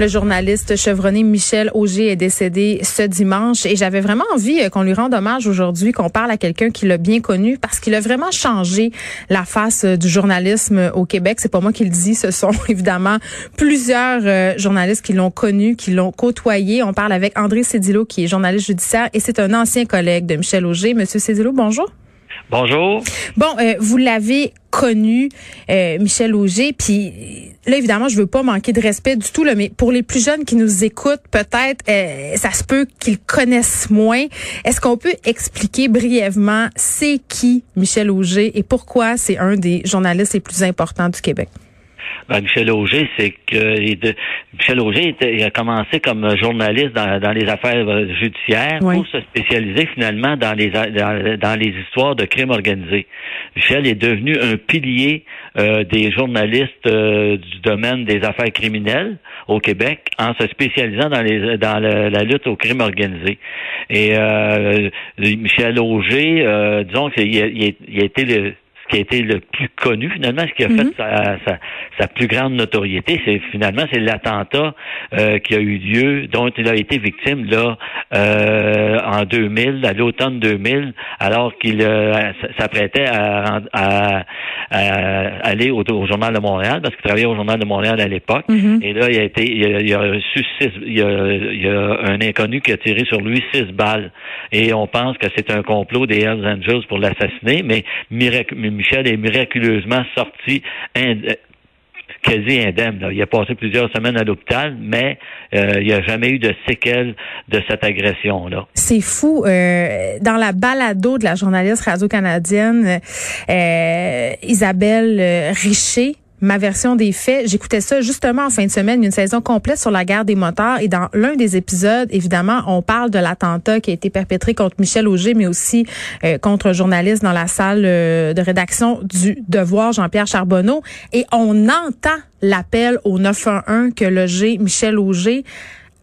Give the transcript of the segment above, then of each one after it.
Le journaliste chevronné Michel Auger est décédé ce dimanche et j'avais vraiment envie euh, qu'on lui rende hommage aujourd'hui, qu'on parle à quelqu'un qui l'a bien connu parce qu'il a vraiment changé la face euh, du journalisme au Québec. C'est pas moi qui le dis, ce sont évidemment plusieurs euh, journalistes qui l'ont connu, qui l'ont côtoyé. On parle avec André Cédillo qui est journaliste judiciaire et c'est un ancien collègue de Michel Auger. Monsieur Cédillo, bonjour. Bonjour. Bon, euh, vous l'avez connu, euh, Michel Auger, puis là, évidemment, je veux pas manquer de respect du tout, là, mais pour les plus jeunes qui nous écoutent, peut-être, euh, ça se peut qu'ils connaissent moins. Est-ce qu'on peut expliquer brièvement c'est qui Michel Auger et pourquoi c'est un des journalistes les plus importants du Québec? Ben, Michel Auger, c'est que Michel Auger était, il a commencé comme journaliste dans, dans les affaires euh, judiciaires Oui. pour se spécialiser finalement dans les dans, dans les histoires de crimes organisés. Michel est devenu un pilier euh, des journalistes euh, du domaine des affaires criminelles au Québec en se spécialisant dans les dans le- la lutte au crime organisé. Et euh, Michel Auger, euh, disons qu'il a, il a- il a été le qui a été le plus connu finalement, ce qui a Mhm. fait sa, sa, sa plus grande notoriété, c'est finalement c'est l'attentat euh, qui a eu lieu, dont il a été victime là euh, en 2000, à l'automne 2000, alors qu'il euh, s'apprêtait à, à- à aller au, au journal de Montréal parce qu'il travaillait au journal de Montréal à l'époque. Mhm. Et là, il a été, il a, il a reçu six, il y a, a un inconnu qui a tiré sur lui six balles. Et on pense que c'est un complot des Hells Angels pour l'assassiner, mais mirac- Michel est miraculeusement sorti ind- quasi indemne. Il a passé plusieurs semaines à l'hôpital, mais euh, il n'y a jamais eu de séquelles de cette agression-là. C'est fou. euh, dans la balado de la journaliste radio-canadienne euh, Isabelle euh, Richer, ma version des faits, j'écoutais ça justement en fin de semaine, une saison complète sur la guerre des motards. Et dans l'un des épisodes, évidemment, on parle de l'attentat qui a été perpétré contre Michel Auger, mais aussi euh, contre un journaliste dans la salle euh, de rédaction du Devoir, Jean-Pierre Charbonneau. Et on entend l'appel au 911 que logé Michel Auger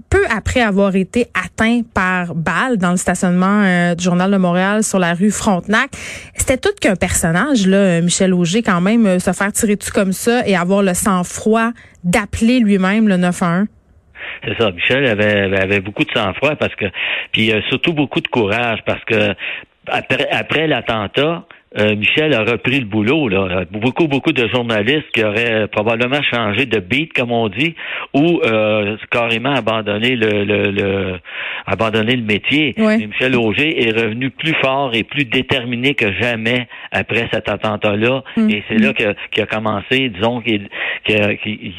peu après avoir été atteint par balle dans le stationnement euh, du Journal de Montréal sur la rue Frontenac. C'était tout qu'un personnage, là, euh, Michel Auger, quand même, euh, se faire tirer dessus comme ça et avoir le sang-froid d'appeler lui-même le 911. C'est ça. Michel avait, avait beaucoup de sang-froid parce que, puis surtout beaucoup de courage parce que après, après l'attentat, euh, Michel a repris le boulot. Là. Beaucoup, beaucoup de journalistes qui auraient probablement changé de beat, comme on dit, ou euh, carrément abandonné le, le, le abandonné le métier. Mais Michel Auger est revenu plus fort et plus déterminé que jamais après cet attentat-là. Mm. Et c'est là que- qu'il a commencé, disons, qu'il qu'il-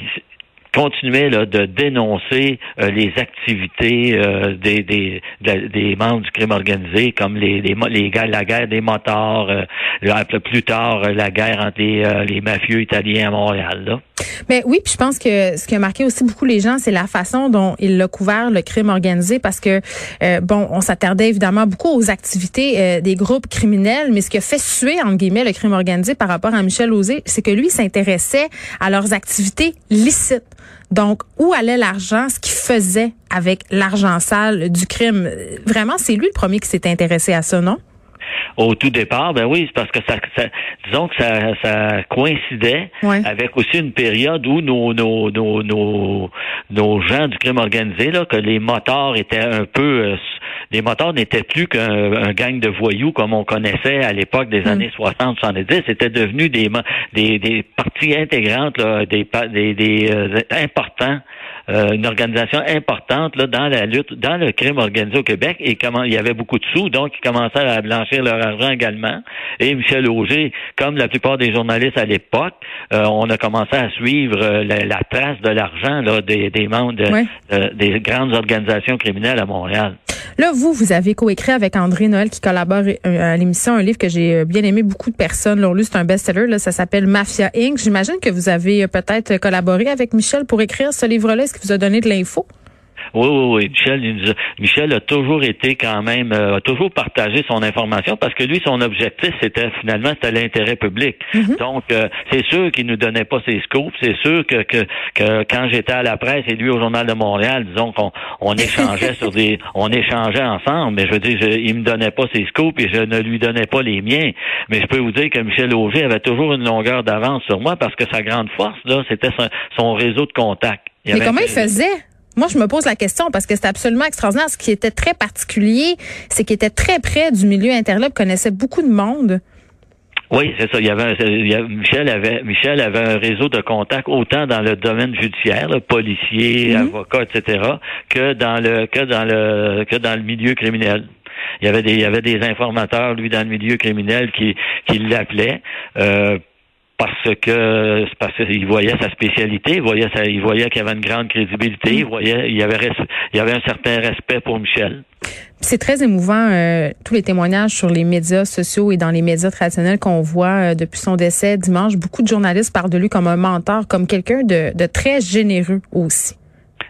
continuait là, de dénoncer euh, les activités euh, des, des, des membres du crime organisé, comme les, les, les la guerre des motards, euh, plus tard euh, la guerre entre les, euh, les mafieux italiens à Montréal. Là. Mais oui, puis je pense que ce qui a marqué aussi beaucoup les gens, c'est la façon dont il a couvert le crime organisé parce que, euh, bon, on s'attardait évidemment beaucoup aux activités des groupes criminels, mais ce qui a fait suer, entre guillemets, le crime organisé par rapport à Michel Auger, c'est que lui s'intéressait à leurs activités licites. Donc, où allait l'argent, ce qu'il faisait avec l'argent sale du crime? Vraiment, c'est lui le premier qui s'est intéressé à ça, non? Au tout départ, ben oui, c'est parce que ça, ça disons que ça, ça coïncidait Ouais. avec aussi une période où nos, nos, nos, nos, nos gens du crime organisé, là, que les motards étaient un peu euh, les motards n'étaient plus qu'un un gang de voyous comme on connaissait à l'époque des Mm. années 60-70. C'était devenu des, des, des parties intégrantes, là, des, des, des euh, importants euh, une organisation importante là, dans la lutte, dans le crime organisé au Québec. Et comment il y avait beaucoup de sous, donc ils commençaient à blanchir leur argent également. Et Michel Auger, comme la plupart des journalistes à l'époque, euh, on a commencé à suivre euh, la, la trace de l'argent là, des, des membres de- Ouais. de- des grandes organisations criminelles à Montréal. Là, vous, vous avez coécrit avec André Noël qui collabore euh, à l'émission un livre que j'ai euh, bien aimé. Beaucoup de personnes l'ont lu. C'est un best-seller. Là, ça s'appelle Mafia Inc. J'imagine que vous avez peut-être collaboré avec Michel pour écrire ce livre-là. Vous a donné de l'info? Oui, oui, oui. Michel, il nous a, Michel a toujours été quand même, euh, a toujours partagé son information parce que lui, son objectif, c'était finalement, c'était l'intérêt public. Mm-hmm. Donc, euh, c'est sûr qu'il nous donnait pas ses scoops. C'est sûr que, que, que quand j'étais à la presse et lui au Journal de Montréal, disons qu'on on échangeait sur des, on échangeait ensemble. Mais je veux dire, je, il me donnait pas ses scoops et je ne lui donnais pas les miens. Mais je peux vous dire que Michel Auger avait toujours une longueur d'avance sur moi parce que sa grande force, là, c'était son, son réseau de contacts. Il Mais avait- comment il faisait? Moi, je me pose la question parce que c'est absolument extraordinaire. Ce qui était très particulier, c'est qu'il était très près du milieu interlope, connaissait beaucoup de monde. Oui, c'est ça. Il y avait, un- il y avait- Michel avait Michel avait un réseau de contacts autant dans le domaine judiciaire, là, policier, Mhm. avocat, etc., que dans le que dans le que dans le milieu criminel. Il y avait des il y avait des informateurs lui dans le milieu criminel qui qui l'appelaient. Euh, parce que parce qu'il voyait sa spécialité, il voyait sa, il voyait qu'il y avait une grande crédibilité, il voyait il y avait il y avait un certain respect pour Michel. C'est très émouvant, euh, tous les témoignages sur les médias sociaux et dans les médias traditionnels qu'on voit euh, depuis son décès dimanche. Beaucoup de journalistes parlent de lui comme un mentor, comme quelqu'un de, de très généreux aussi.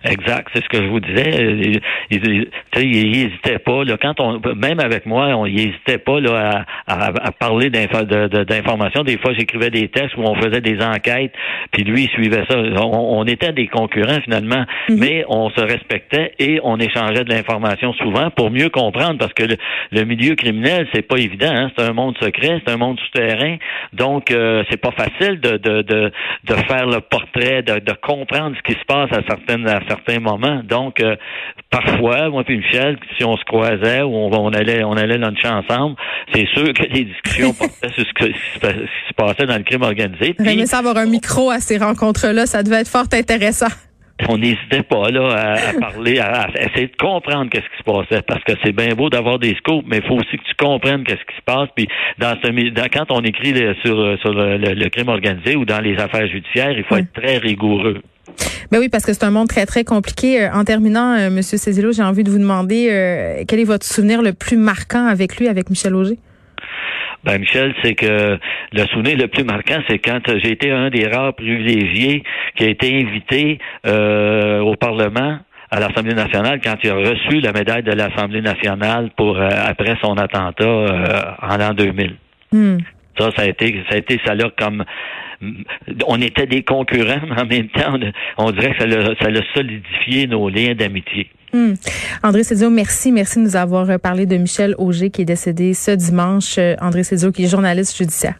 Exact, c'est ce que je vous disais. Il, il, il- tu sais, il hésitait pas. Là, quand on, même avec moi, on il hésitait pas là, à, à, à parler d'info- de- de- d'informations. Des fois, j'écrivais des textes où on faisait des enquêtes, puis lui, il suivait ça. On, on était des concurrents finalement, mais on se respectait et on échangeait de l'information souvent pour mieux comprendre, parce que le, le milieu criminel, c'est pas évident. Hein? C'est un monde secret, c'est un monde souterrain. Donc, euh, c'est pas facile de, de, de, de faire le portrait, de, de comprendre ce qui se passe à certaines à certains moments. Donc, euh, parfois, moi puis Michel, si on se croisait ou on, on allait on allait luncher ensemble, c'est sûr que les discussions portaient sur ce, que- ce qui se passait dans le crime organisé. Puis, ça avoir un micro à ces rencontres-là, ça devait être fort intéressant. on n'hésitait pas là à, à parler, à, à essayer de comprendre qu'est-ce qui se passait, parce que c'est bien beau d'avoir des scopes, mais il faut aussi que tu comprennes qu'est-ce qui se passe. Puis dans ce, dans, quand on écrit le- sur sur le, le- le crime organisé ou dans les affaires judiciaires, il faut Oui. être très rigoureux. Ben oui, parce que c'est un monde très, très compliqué. Euh, En terminant, euh, Monsieur Cézillo, j'ai envie de vous demander euh, quel est votre souvenir le plus marquant avec lui, avec Michel Auger? Ben Michel, c'est que le souvenir le plus marquant, c'est quand j'ai été un des rares privilégiés qui a été invité euh, au Parlement à l'Assemblée nationale quand il a reçu la médaille de l'Assemblée nationale pour euh, après son attentat euh, en l'an 2000. Hmm. Ça, ça a été, ça a été ça là comme on était des concurrents, mais en même temps, on, dirait que ça l'a solidifié nos liens d'amitié. Hmm. André Cézio, merci. Merci de nous avoir euh, parlé de Michel Auger qui est décédé ce dimanche. Euh, André Cézio qui est journaliste judiciaire.